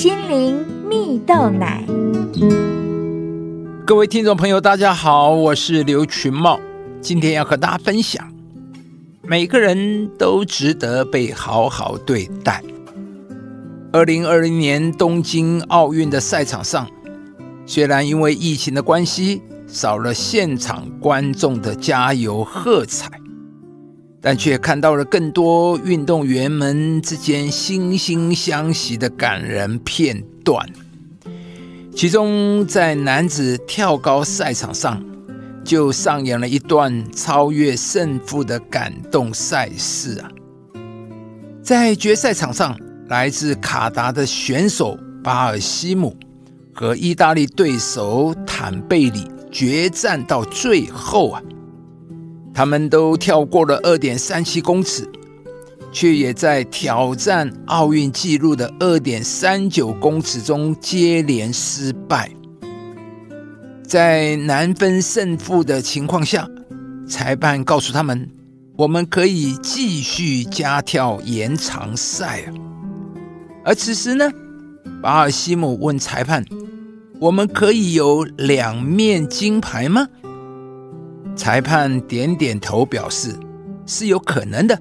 心灵蜜豆奶。各位听众朋友，大家好，我是刘群茂，今天要和大家分享，每个人都值得被好好对待。二零二零年东京奥运的赛场上，虽然因为疫情的关系，少了现场观众的加油喝彩。但却看到了更多运动员们之间惺惺相惜的感人片段。其中，在男子跳高赛场上，就上演了一段超越胜负的感动赛事啊！在决赛场上，来自卡达的选手巴尔西姆和意大利对手坦贝里决战到最后啊！他们都跳过了二点三七公尺，却也在挑战奥运纪录的二点三九公尺中接连失败。在难分胜负的情况下，裁判告诉他们：“我们可以继续加跳延长赛啊！”而此时呢，巴尔西姆问裁判：“我们可以有两面金牌吗？”裁判点点头，表示是有可能的。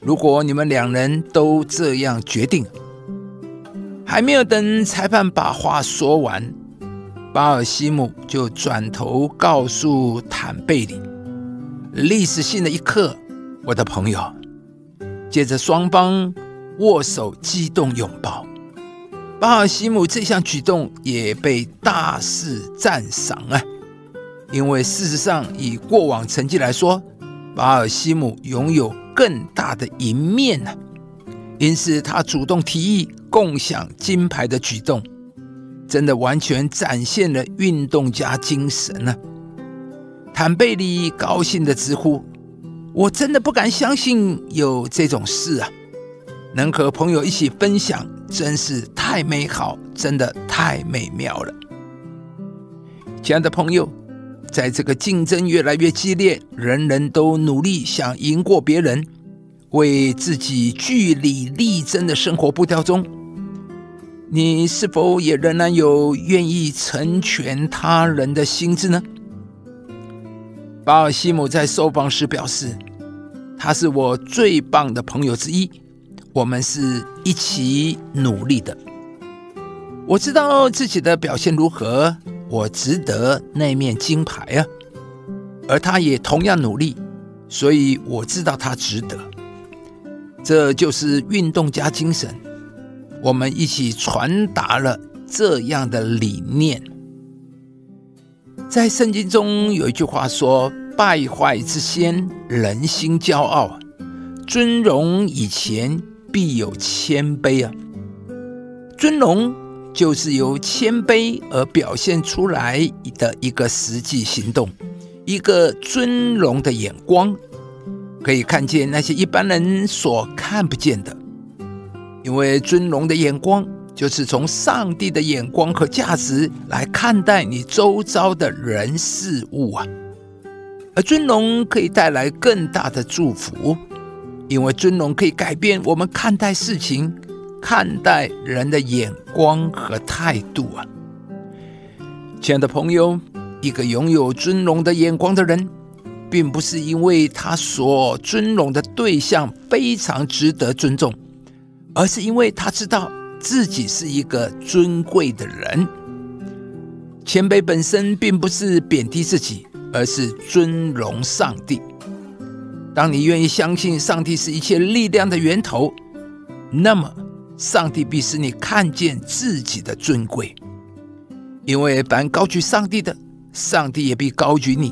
如果你们两人都这样决定，还没有等裁判把话说完，巴尔西姆就转头告诉坦贝里：“历史性的一刻，我的朋友。”接着双方握手，激动拥抱。巴尔西姆这项举动也被大肆赞赏啊！因为事实上，以过往成绩来说，巴尔西姆拥有更大的赢面呢。因此，他主动提议共享金牌的举动，真的完全展现了运动家精神呢。坦贝里高兴的直呼：“我真的不敢相信有这种事啊！能和朋友一起分享，真是太美好，真的太美妙了。”亲爱的朋友。在这个竞争越来越激烈，人人都努力想赢过别人，为自己据理力争的生活步调中，你是否也仍然有愿意成全他人的心智呢？巴尔西姆在受访时表示：“他是我最棒的朋友之一，我们是一起努力的。我知道自己的表现如何。”我值得那面金牌啊，而他也同样努力，所以我知道他值得。这就是运动家精神。我们一起传达了这样的理念。在圣经中有一句话说：“败坏之先，人心骄傲；尊荣以前，必有谦卑啊。”尊荣。就是由谦卑而表现出来的一个实际行动，一个尊荣的眼光，可以看见那些一般人所看不见的。因为尊荣的眼光，就是从上帝的眼光和价值来看待你周遭的人事物啊。而尊荣可以带来更大的祝福，因为尊荣可以改变我们看待事情。看待人的眼光和态度啊，亲爱的朋友，一个拥有尊荣的眼光的人，并不是因为他所尊荣的对象非常值得尊重，而是因为他知道自己是一个尊贵的人。谦卑本身并不是贬低自己，而是尊荣上帝。当你愿意相信上帝是一切力量的源头，那么。上帝必使你看见自己的尊贵，因为凡高举上帝的，上帝也必高举你；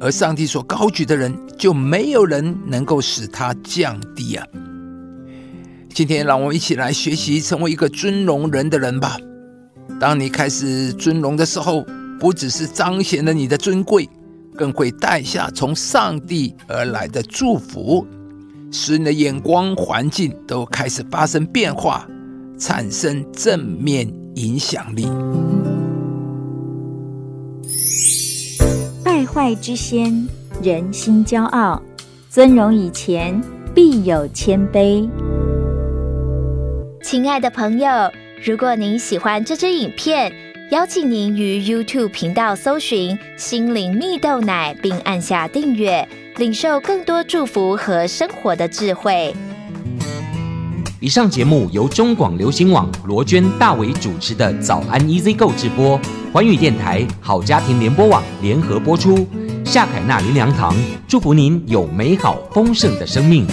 而上帝所高举的人，就没有人能够使他降低啊！今天，让我们一起来学习成为一个尊荣人的人吧。当你开始尊荣的时候，不只是彰显了你的尊贵，更会带下从上帝而来的祝福。使你的眼光、环境都开始发生变化，产生正面影响力。败坏之先，人心骄傲；尊荣以前，必有谦卑。亲爱的朋友，如果您喜欢这支影片，邀请您于 YouTube 频道搜寻“心灵蜜豆奶”，并按下订阅，领受更多祝福和生活的智慧。以上节目由中广流行网罗娟、大伟主持的《早安 Easy 购》直播，环宇电台好家庭联播网联合播出。夏凯娜林良堂祝福您有美好丰盛的生命。